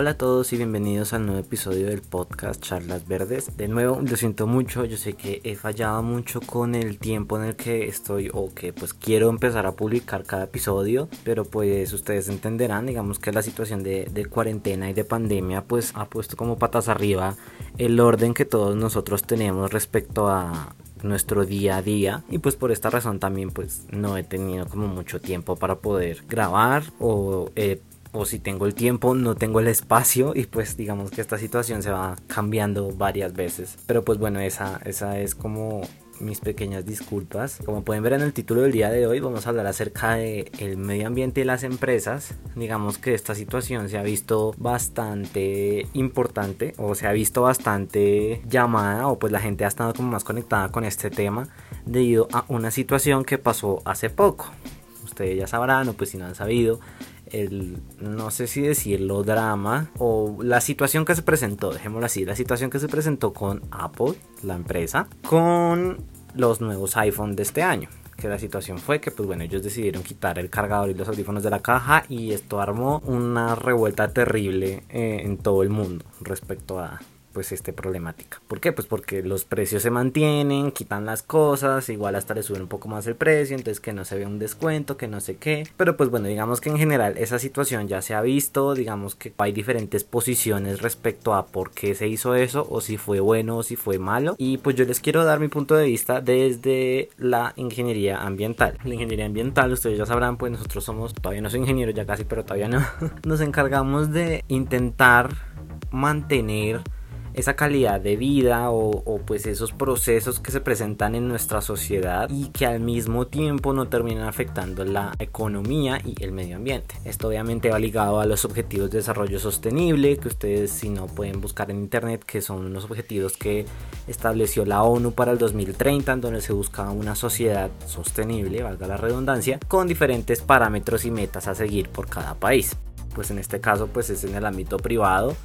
Hola a todos y bienvenidos al nuevo episodio del podcast Charlas Verdes. De nuevo, lo siento mucho, yo sé que he fallado mucho con el tiempo en el que estoy o que pues quiero empezar a publicar cada episodio, pero pues ustedes entenderán, digamos que la situación de, cuarentena y de pandemia pues ha puesto como patas arriba el orden que todos nosotros tenemos respecto a nuestro día a día y pues por esta razón también pues no he tenido como mucho tiempo para poder grabar o o si tengo el tiempo, no tengo el espacio y pues digamos que esta situación se va cambiando varias veces. Pero pues bueno, esa, esa es como mis pequeñas disculpas. Como pueden ver en el título del día de hoy, vamos a hablar acerca de el medio ambiente y las empresas. Digamos que esta situación se ha visto bastante importante o se ha visto bastante llamada o pues la gente ha estado como más conectada con este tema debido a una situación que pasó hace poco. Ustedes ya sabrán o pues si no han sabido, el, no sé si decirlo, drama o la situación que se presentó, dejémoslo así, la situación que se presentó con Apple, la empresa, con los nuevos iPhone de este año. Que la situación fue que, pues bueno, ellos decidieron quitar el cargador y los audífonos de la caja y esto armó una revuelta terrible eh, en todo el mundo respecto a pues este problemática. ¿Por qué? Pues porque los precios se mantienen, quitan las cosas, igual hasta le suben un poco más el precio, entonces que no se ve un descuento, que no sé qué. Pero pues bueno, digamos que en general esa situación ya se ha visto, digamos que hay diferentes posiciones respecto a por qué se hizo eso, o si fue bueno o si fue malo. Y pues yo les quiero dar mi punto de vista desde la ingeniería ambiental. La ingeniería ambiental, ustedes ya sabrán, pues nosotros somos, todavía no soy ingeniero ya casi, pero todavía no. Nos encargamos de intentar mantener esa calidad de vida o, pues esos procesos que se presentan en nuestra sociedad y que al mismo tiempo no terminan afectando la economía y el medio ambiente. Esto obviamente va ligado a los objetivos de desarrollo sostenible que ustedes si no pueden buscar en internet que son unos objetivos que estableció la ONU para el 2030 en donde se busca una sociedad sostenible, valga la redundancia, con diferentes parámetros y metas a seguir por cada país. Pues en este caso pues es en el ámbito privado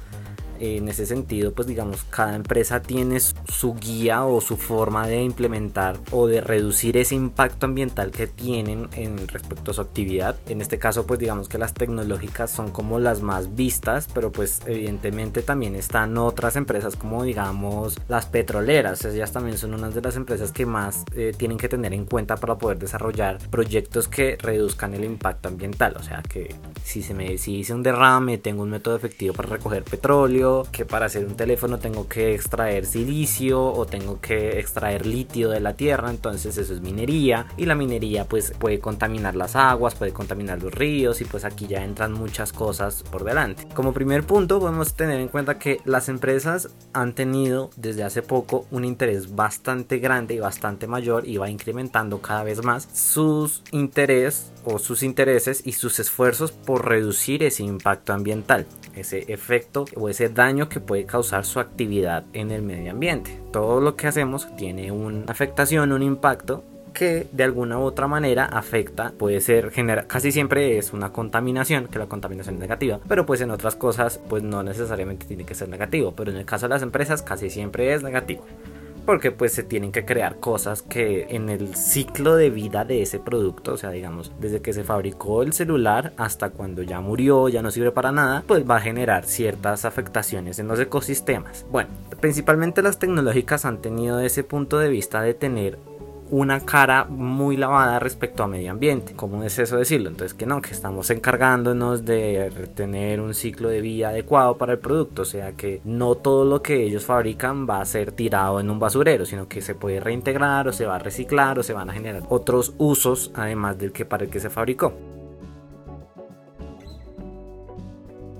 en ese sentido, pues digamos, cada empresa tiene su guía o su forma de implementar o de reducir ese impacto ambiental que tienen en respecto a su actividad. En este caso, pues digamos que las tecnológicas son como las más vistas, pero pues evidentemente también están otras empresas como digamos las petroleras. Ellas también son unas de las empresas que más eh, tienen que tener en cuenta para poder desarrollar proyectos que reduzcan el impacto ambiental. O sea que si se me si hice un derrame, tengo un método efectivo para recoger petróleo que para hacer un teléfono tengo que extraer silicio o tengo que extraer litio de la tierra, entonces eso es minería y la minería pues puede contaminar las aguas, puede contaminar los ríos y pues aquí ya entran muchas cosas por delante. Como primer punto podemos tener en cuenta que las empresas han tenido desde hace poco un interés bastante grande y bastante mayor y va incrementando cada vez más sus interés o sus intereses y sus esfuerzos por reducir ese impacto ambiental, ese efecto o ese daño que puede causar su actividad en el medio ambiente. Todo lo que hacemos tiene una afectación, un impacto que de alguna u otra manera afecta, puede ser genera, casi siempre es una contaminación, que la contaminación es negativa, pero pues en otras cosas pues no necesariamente tiene que ser negativo, pero en el caso de las empresas casi siempre es negativo porque pues se tienen que crear cosas que en el ciclo de vida de ese producto, o sea, digamos, desde que se fabricó el celular hasta cuando ya murió, ya no sirve para nada, pues va a generar ciertas afectaciones en los ecosistemas. Bueno, principalmente las tecnológicas han tenido ese punto de vista de tener una cara muy lavada respecto a medio ambiente. ¿Cómo es eso decirlo? Entonces que no, que estamos encargándonos de tener un ciclo de vida adecuado para el producto, o sea que no todo lo que ellos fabrican va a ser tirado en un basurero, sino que se puede reintegrar o se va a reciclar o se van a generar otros usos además del que para el que se fabricó.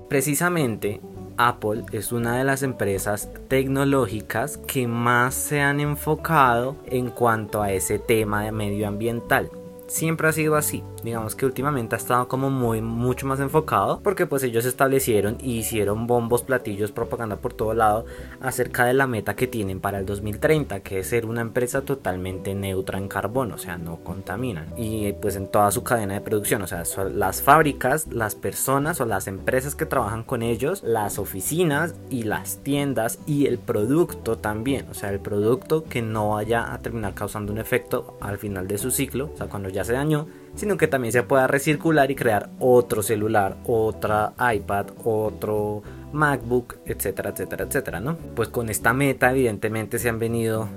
Precisamente Apple es una de las empresas tecnológicas que más se han enfocado en cuanto a ese tema de medioambiental. Siempre ha sido así digamos que últimamente ha estado como muy mucho más enfocado porque pues ellos establecieron y hicieron bombos, platillos, propaganda por todo lado acerca de la meta que tienen para el 2030 que es ser una empresa totalmente neutra en carbono, o sea, no contaminan. Y pues en toda su cadena de producción, o sea, las fábricas, las personas o las empresas que trabajan con ellos, las oficinas y las tiendas y el producto también, o sea, el producto que no vaya a terminar causando un efecto al final de su ciclo, o sea, cuando ya se dañó, sino que también se pueda recircular y crear otro celular, otra iPad, otro MacBook, etcétera, etcétera, etcétera, ¿no? Pues con esta meta evidentemente se han venido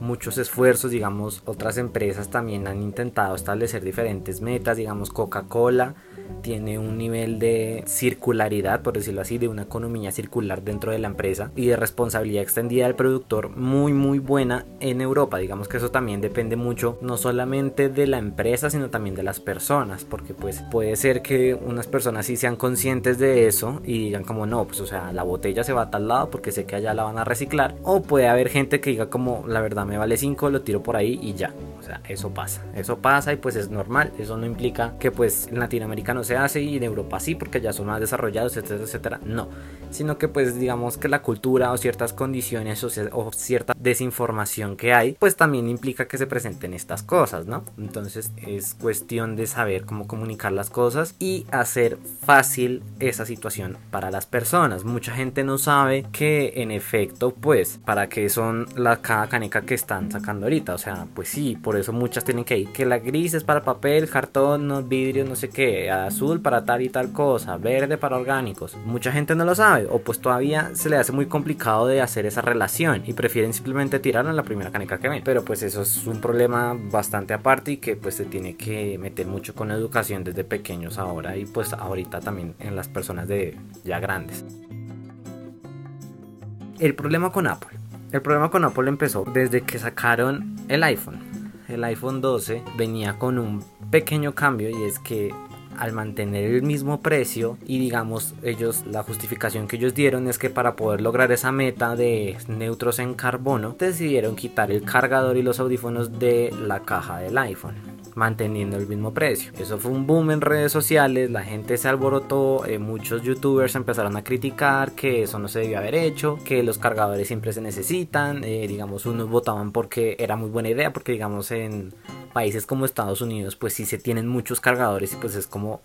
muchos esfuerzos, digamos, otras empresas también han intentado establecer diferentes metas, digamos, Coca-Cola tiene un nivel de circularidad, por decirlo así, de una economía circular dentro de la empresa y de responsabilidad extendida del productor muy muy buena en Europa. Digamos que eso también depende mucho no solamente de la empresa, sino también de las personas, porque pues puede ser que unas personas sí sean conscientes de eso y digan como no, pues o sea, la botella se va a tal lado porque sé que allá la van a reciclar, o puede haber gente que diga como la verdad me vale 5, lo tiro por ahí y ya. O sea, eso pasa. Eso pasa y pues es normal. Eso no implica que pues en Latinoamérica no se hace y en Europa sí porque ya son más desarrollados, etcétera, etcétera. No. Sino que pues digamos que la cultura o ciertas condiciones o, cierta desinformación que hay pues también implica que se presenten estas cosas, ¿no? Entonces es cuestión de saber cómo comunicar las cosas y hacer fácil esa situación para las personas. Mucha gente no sabe que en efecto pues para qué son la cada caneca que están sacando ahorita. O sea, pues sí, por eso muchas tienen que ir. Que la gris es para papel, cartón, no, vidrio, no sé qué. Azul para tal y tal cosa. Verde para orgánicos. Mucha gente no lo sabe. O pues todavía se le hace muy complicado de hacer esa relación. Y prefieren simplemente tirar en la primera caneca que ven. Pero pues eso es un problema bastante aparte y que pues se tiene que meter mucho con educación desde pequeños ahora. Y pues ahorita también en las personas de ya grandes. El problema con Apple el problema con Apple empezó desde que sacaron el iPhone. El iPhone 12 venía con un pequeño cambio y es que al mantener el mismo precio y digamos ellos la justificación que ellos dieron es que para poder lograr esa meta de neutros en carbono decidieron quitar el cargador y los audífonos de la caja del iPhone manteniendo el mismo precio. Eso fue un boom en redes sociales, la gente se alborotó, eh, muchos youtubers empezaron a criticar que eso no se debió haber hecho, que los cargadores siempre se necesitan, eh, digamos unos votaban porque era muy buena idea, porque digamos en países como Estados Unidos pues sí se tienen muchos cargadores y pues es como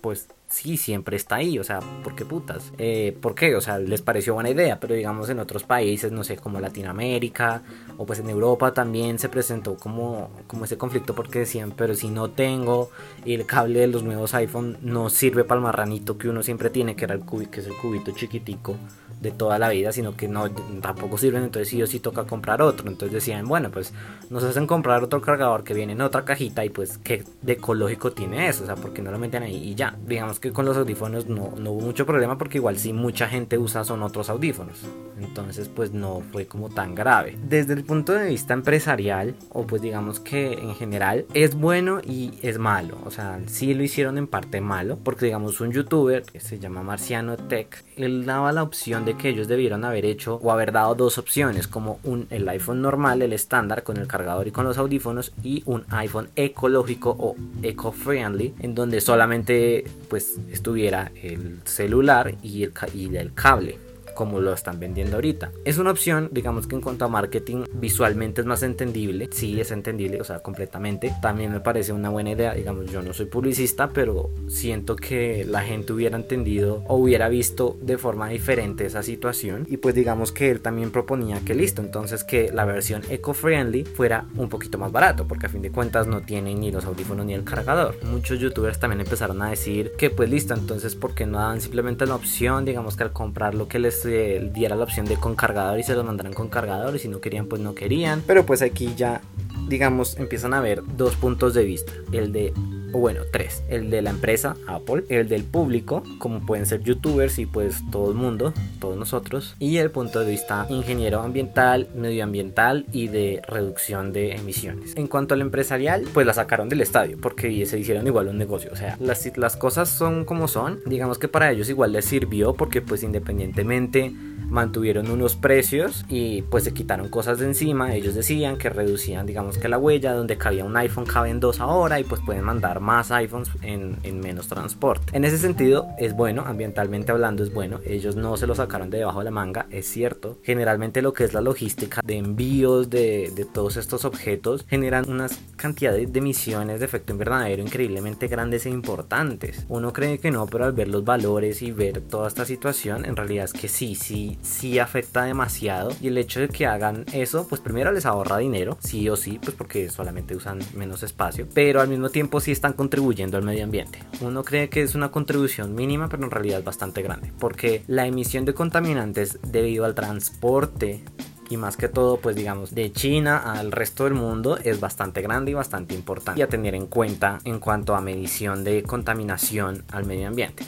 pues sí, siempre está ahí, o sea, ¿por qué putas? Eh, ¿Por qué? O sea, les pareció buena idea, pero digamos en otros países, no sé, como Latinoamérica o pues en Europa también se presentó como, como ese conflicto porque decían, pero si no tengo el cable de los nuevos iPhone no sirve para el marranito que uno siempre tiene, que era el cubito, que es el cubito chiquitico de toda la vida, sino que no tampoco sirven, entonces sí o sí toca comprar otro. Entonces decían, bueno, pues nos hacen comprar otro cargador que viene en otra cajita y pues qué de ecológico tiene eso, o sea, porque no lo meten ahí y ya. Digamos que con los audífonos no, no hubo mucho problema porque igual sí mucha gente usa son otros audífonos. Entonces pues no fue como tan grave. Desde el punto de vista empresarial, o pues digamos que en general, es bueno y es malo. O sea, sí lo hicieron en parte malo, porque digamos un youtuber que se llama Marciano Tech, él daba la opción de que ellos debieron haber hecho o haber dado dos opciones, como un, el iPhone normal, el estándar con el cargador y con los audífonos, y un iPhone ecológico o eco-friendly, en donde solamente pues estuviera el celular y el, y el cable como lo están vendiendo ahorita. Es una opción, digamos que en cuanto a marketing visualmente es más entendible, sí es entendible, o sea, completamente. También me parece una buena idea, digamos, yo no soy publicista, pero siento que la gente hubiera entendido o hubiera visto de forma diferente esa situación y pues digamos que él también proponía que listo, entonces que la versión eco-friendly fuera un poquito más barato, porque a fin de cuentas no tiene ni los audífonos ni el cargador. Muchos youtubers también empezaron a decir que pues listo, entonces ¿por qué no dan simplemente la opción, digamos que al comprar lo que les diera la opción de con cargador y se los mandaran con cargador y si no querían pues no querían. Pero pues aquí ya digamos empiezan a ver dos puntos de vista. El de o bueno, tres. El de la empresa, Apple, el del público, como pueden ser youtubers y pues todo el mundo, todos nosotros, y el punto de vista ingeniero ambiental, medioambiental y de reducción de emisiones. En cuanto al empresarial, pues la sacaron del estadio porque se hicieron igual un negocio. O sea, las, las cosas son como son. Digamos que para ellos igual les sirvió porque pues independientemente mantuvieron unos precios y pues se quitaron cosas de encima. Ellos decían que reducían, digamos que la huella, donde cabía un iPhone caben dos ahora y pues pueden mandar más iPhones en, en, menos transporte. En ese sentido es bueno, ambientalmente hablando es bueno. Ellos no se lo sacaron de debajo de la manga, es cierto. Generalmente lo que es la logística de envíos de, de todos estos objetos generan unas cantidades de emisiones de efecto invernadero increíblemente grandes e importantes. Uno cree que no, pero al ver los valores y ver toda esta situación, en realidad es que sí, sí sí, sí afecta demasiado. Y el hecho de que hagan eso, pues primero les ahorra dinero, sí o sí, pues porque solamente usan menos espacio, pero al mismo tiempo sí están contribuyendo al medio ambiente. Uno cree que es una contribución mínima, pero en realidad es bastante grande, porque la emisión de contaminantes debido al transporte y más que todo pues digamos de China al resto del mundo es bastante grande y bastante importante y a tener en cuenta en cuanto a medición de contaminación al medio ambiente.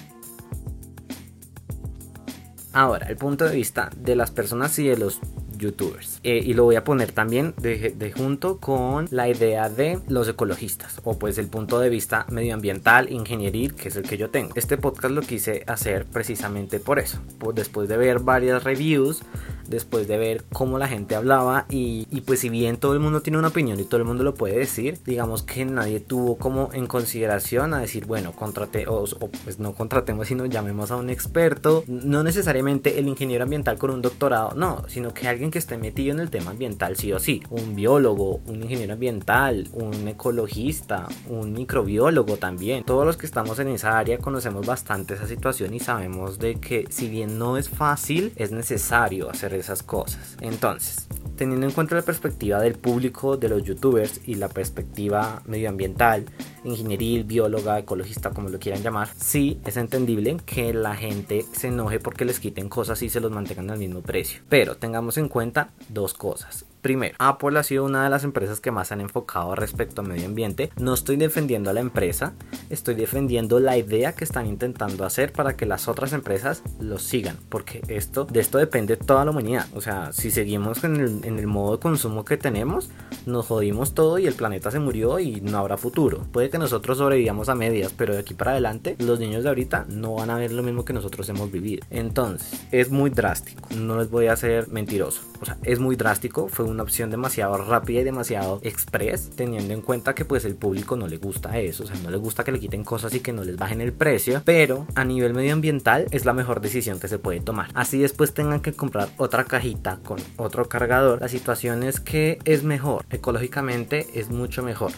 Ahora, el punto de vista de las personas y de los youtubers. Eh, y lo voy a poner también de, junto con la idea de los ecologistas o pues el punto de vista medioambiental, ingenieril, que es el que yo tengo. Este podcast lo quise hacer precisamente por eso. Después de ver varias reviews después de ver cómo la gente hablaba y, pues si bien todo el mundo tiene una opinión y todo el mundo lo puede decir, digamos que nadie tuvo como en consideración a decir, bueno, contrate o, pues no contratemos, sino llamemos a un experto, no necesariamente el ingeniero ambiental con un doctorado, no, sino que alguien que esté metido en el tema ambiental sí o sí, un biólogo, un ingeniero ambiental, un ecologista, un microbiólogo también, todos los que estamos en esa área conocemos bastante esa situación y sabemos de que si bien no es fácil, es necesario hacer esas cosas. Entonces, teniendo en cuenta la perspectiva del público de los youtubers y la perspectiva medioambiental, ingenieril, bióloga, ecologista, como lo quieran llamar, sí es entendible que la gente se enoje porque les quiten cosas y se los mantengan al mismo precio. Pero tengamos en cuenta dos cosas. Primero, Apple ha sido una de las empresas que más han enfocado respecto al medio ambiente. No estoy defendiendo a la empresa, estoy defendiendo la idea que están intentando hacer para que las otras empresas lo sigan, porque esto de esto depende toda la humanidad. O sea, si seguimos en el, en el modo de consumo que tenemos, nos jodimos todo y el planeta se murió y no habrá futuro. Puede que nosotros sobrevivamos a medias, pero de aquí para adelante los niños de ahorita no van a ver lo mismo que nosotros hemos vivido. Entonces, es muy drástico. No les voy a ser mentiroso. O sea, es muy drástico. Fue una opción demasiado rápida y demasiado express, teniendo en cuenta que pues el público no le gusta eso, o sea, no le gusta que le quiten cosas y que no les bajen el precio, pero a nivel medioambiental es la mejor decisión que se puede tomar. Así después tengan que comprar otra cajita con otro cargador, la situación es que es mejor, ecológicamente es mucho mejor.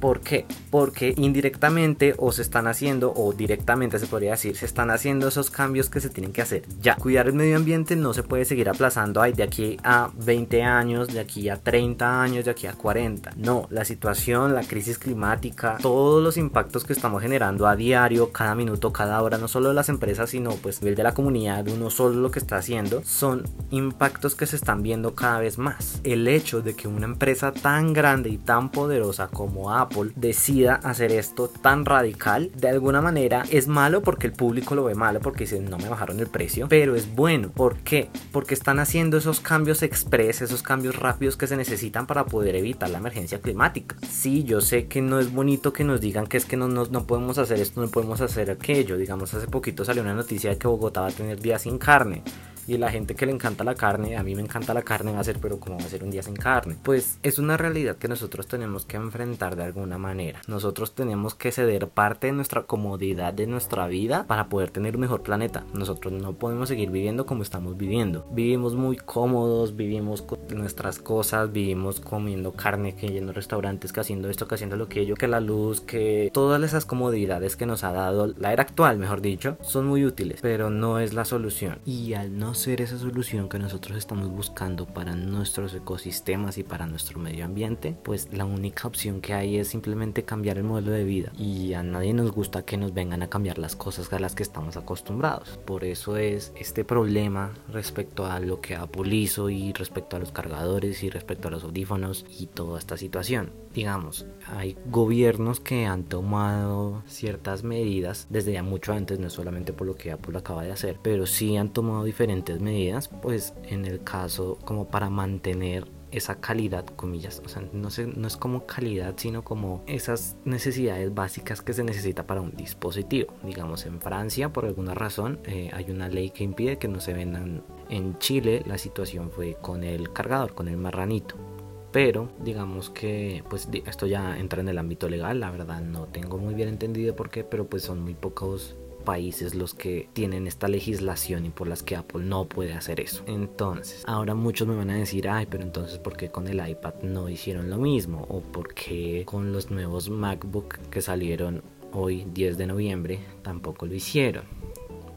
¿Por qué? Porque indirectamente o se están haciendo, o directamente se podría decir, se están haciendo esos cambios que se tienen que hacer ya. Cuidar el medio ambiente no se puede seguir aplazando de aquí a 20 años, de aquí a 30 años, de aquí a 40. No, la situación, la crisis climática, todos los impactos que estamos generando a diario, cada minuto, cada hora, no solo de las empresas, sino pues nivel de la comunidad, uno solo lo que está haciendo, son impactos que se están viendo cada vez más. El hecho de que una empresa tan grande y tan poderosa como Apple decida hacer esto tan radical, de alguna manera es malo porque el público lo ve malo porque dicen no me bajaron el precio, pero es bueno. ¿Por? Porque están haciendo esos cambios express, esos cambios rápidos que se necesitan para poder evitar la emergencia climática. Sí, yo sé que no es bonito que nos digan que es que no, no, no podemos hacer esto, no podemos hacer aquello. Digamos, hace poquito salió una noticia de que Bogotá va a tener días sin carne y la gente que le encanta la carne, a mí me encanta la carne, va a ser, pero como va a ser un día sin carne? Pues es una realidad que nosotros tenemos que enfrentar de alguna manera. Nosotros tenemos que ceder parte de nuestra comodidad de nuestra vida para poder tener un mejor planeta. Nosotros no podemos seguir viviendo como estamos viviendo. Vivimos muy cómodos, vivimos con nuestras cosas, vivimos comiendo carne, que yendo a restaurantes, que haciendo esto, que haciendo lo que yo, que la luz, que todas esas comodidades que nos ha dado la era actual, mejor dicho, son muy útiles, pero no es la solución. Y al no ser esa solución que nosotros estamos buscando para nuestros ecosistemas y para nuestro medio ambiente, pues la única opción que hay es simplemente cambiar el modelo de vida. Y a nadie nos gusta que nos vengan a cambiar las cosas a las que estamos acostumbrados. Por eso es este problema respecto a lo que Apple hizo y respecto a los cargadores y respecto a los audífonos y toda esta situación. Digamos, hay gobiernos que han tomado ciertas medidas desde ya mucho antes, no solamente por lo que Apple acaba de hacer, pero sí han tomado diferentes medidas, pues en el caso como para mantener esa calidad, comillas, o sea, no, sé, no es como calidad, sino como esas necesidades básicas que se necesita para un dispositivo. Digamos, en Francia, por alguna razón, eh, hay una ley que impide que no se vendan. En Chile, la situación fue con el cargador, con el marranito. Pero digamos que pues esto ya entra en el ámbito legal, la verdad no tengo muy bien entendido por qué, pero pues son muy pocos países los que tienen esta legislación y por las que Apple no puede hacer eso. Entonces, ahora muchos me van a decir, ay, pero entonces ¿por qué con el iPad no hicieron lo mismo? ¿O por qué con los nuevos MacBook que salieron hoy 10 de noviembre tampoco lo hicieron?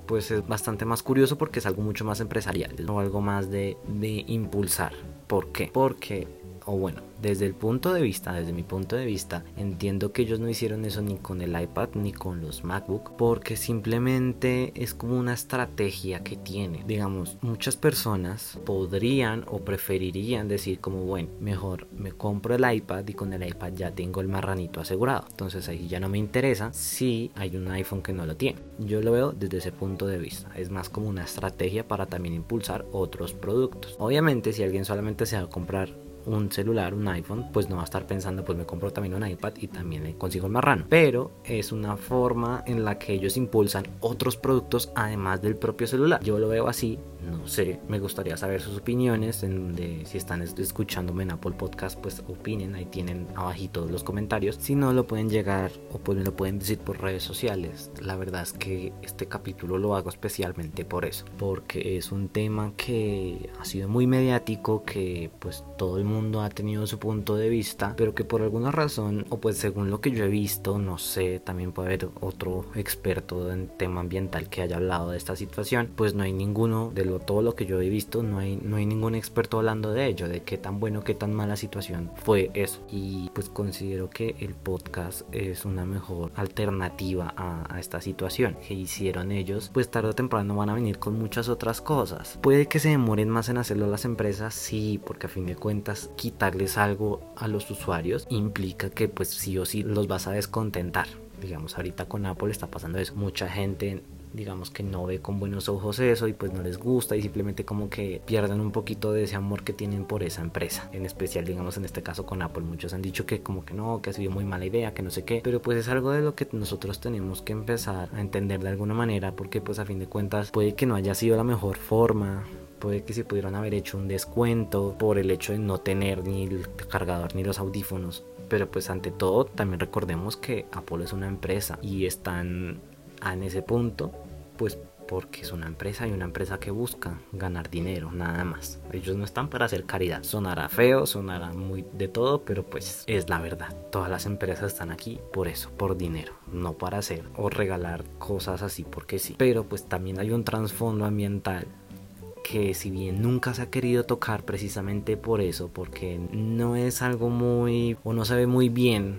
pues es bastante más curioso porque es algo mucho más empresarial, o algo más de, de impulsar. ¿Por qué? Porque o bueno, desde el punto de vista, desde mi punto de vista, entiendo que ellos no hicieron eso ni con el iPad ni con los MacBook, porque simplemente es como una estrategia que tiene. Digamos, muchas personas podrían o preferirían decir como, bueno, mejor me compro el iPad y con el iPad ya tengo el marranito asegurado. Entonces ahí ya no me interesa si hay un iPhone que no lo tiene. Yo lo veo desde ese punto de vista. Es más como una estrategia para también impulsar otros productos. Obviamente si alguien solamente se va a comprar un celular, un iPhone, pues no va a estar pensando, pues me compro también un iPad y también consigo el marrano. Pero es una forma en la que ellos impulsan otros productos además del propio celular. Yo lo veo así, no sé, me gustaría saber sus opiniones, en de, si están escuchándome en Apple Podcast, pues opinen, ahí tienen abajito los comentarios. Si no, lo pueden llegar o pues me lo pueden decir por redes sociales. La verdad es que este capítulo lo hago especialmente por eso, porque es un tema que ha sido muy mediático, que pues todo el ha tenido su punto de vista, pero que por alguna razón, o pues según lo que yo he visto, no sé, también puede haber otro experto en tema ambiental que haya hablado de esta situación, pues no hay ninguno de los todo lo que yo he visto, no hay, no hay ningún experto hablando de ello, de qué tan bueno, qué tan mala situación fue eso. Y pues considero que el podcast es una mejor alternativa a, a esta situación que hicieron ellos, pues tarde o temprano van a venir con muchas otras cosas. Puede que se demoren más en hacerlo las empresas, sí, porque a fin de cuentas quitarles algo a los usuarios implica que pues sí o sí los vas a descontentar digamos ahorita con Apple está pasando eso mucha gente digamos que no ve con buenos ojos eso y pues no les gusta y simplemente como que pierden un poquito de ese amor que tienen por esa empresa. En especial, digamos, en este caso con Apple. Muchos han dicho que como que no, que ha sido muy mala idea, que no sé qué. Pero pues es algo de lo que nosotros tenemos que empezar a entender de alguna manera porque pues a fin de cuentas puede que no haya sido la mejor forma puede que se pudieran haber hecho un descuento por el hecho de no tener ni el cargador ni los audífonos. Pero pues ante todo también recordemos que Apple es una empresa y están en ese punto pues porque es una empresa y una empresa que busca ganar dinero, nada más. Ellos no están para hacer caridad. Sonará feo, sonará muy de todo, pero pues es la verdad. Todas las empresas están aquí por eso, por dinero, no para hacer o regalar cosas así porque sí. Pero pues también hay un trasfondo ambiental que si bien nunca se ha querido tocar precisamente por eso, porque no es algo muy o no se ve muy bien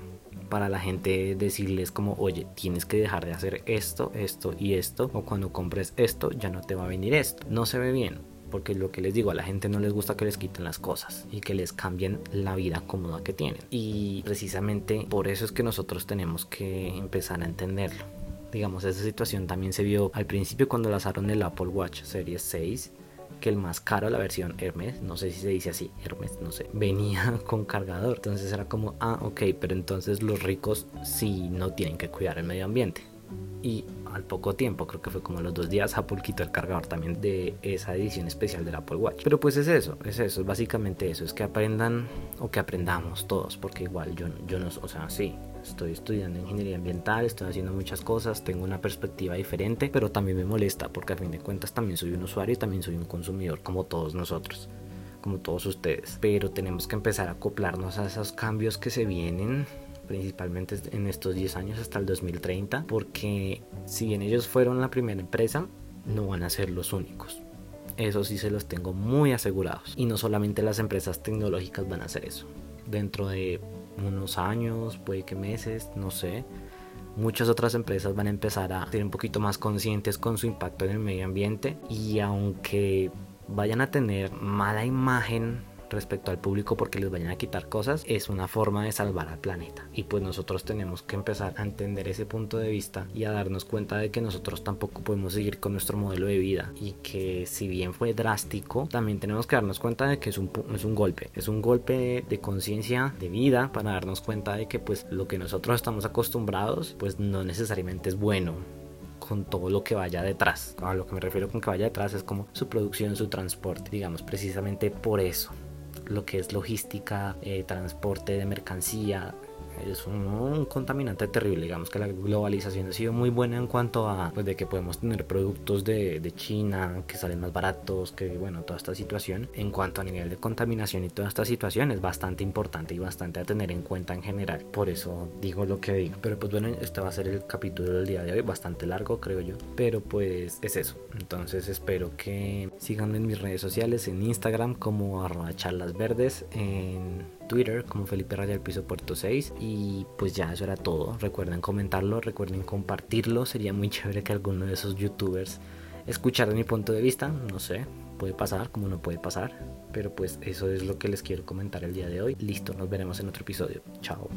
para la gente decirles como, oye, tienes que dejar de hacer esto, esto y esto, o cuando compres esto ya no te va a venir esto. No se ve bien, porque lo que les digo, a la gente no les gusta que les quiten las cosas y que les cambien la vida cómoda que tienen. Y precisamente por eso es que nosotros tenemos que empezar a entenderlo. Digamos, esa situación también se vio al principio cuando lanzaron el Apple Watch Series 6 que el más caro, la versión Hermes, no sé si se dice así, Hermes, no sé, venía con cargador. Entonces era como, ah, ok, pero entonces los ricos sí no tienen que cuidar el medio ambiente. Y al poco tiempo, creo que fue como los dos días, Apple quitó el cargador también de esa edición especial del Apple Watch. Pero pues es eso, es eso, es básicamente eso, es que aprendan o que aprendamos todos, porque igual yo, yo no, o sea, sí, estoy estudiando ingeniería ambiental, estoy haciendo muchas cosas, tengo una perspectiva diferente, pero también me molesta porque a fin de cuentas también soy un usuario y también soy un consumidor como todos nosotros, como todos ustedes. Pero tenemos que empezar a acoplarnos a esos cambios que se vienen principalmente en estos 10 años hasta el 2030, porque si bien ellos fueron la primera empresa, no van a ser los únicos. Eso sí se los tengo muy asegurados. Y no solamente las empresas tecnológicas van a hacer eso. Dentro de unos años, puede que meses, no sé, muchas otras empresas van a empezar a ser un poquito más conscientes con su impacto en el medio ambiente y aunque vayan a tener mala imagen respecto al público porque les vayan a quitar cosas es una forma de salvar al planeta y pues nosotros tenemos que empezar a entender ese punto de vista y a darnos cuenta de que nosotros tampoco podemos seguir con nuestro modelo de vida y que si bien fue drástico también tenemos que darnos cuenta de que es un, es un golpe es un golpe de conciencia de vida para darnos cuenta de que pues lo que nosotros estamos acostumbrados pues no necesariamente es bueno con todo lo que vaya detrás. A lo que me refiero con que vaya detrás es como su producción, su transporte, digamos, precisamente por eso lo que es logística, eh, transporte de mercancía, es un, contaminante terrible. Digamos que la globalización ha sido muy buena en cuanto a pues, de que podemos tener productos de, de China que salen más baratos, que bueno, toda esta situación. En cuanto a nivel de contaminación y toda esta situación es bastante importante y bastante a tener en cuenta en general. Por eso digo lo que digo. Pero pues bueno, este va a ser el capítulo del día de hoy, bastante largo creo yo. Pero pues es eso. Entonces espero que sigan en mis redes sociales, en Instagram como arroba charlas verdes, en Twitter como Felipe Raya Piso Puerto 6 y pues ya eso era todo. Recuerden comentarlo, recuerden compartirlo. Sería muy chévere que alguno de esos youtubers escuchara mi punto de vista. No sé, puede pasar como no puede pasar. Pero pues eso es lo que les quiero comentar el día de hoy. Listo, nos veremos en otro episodio. Chao.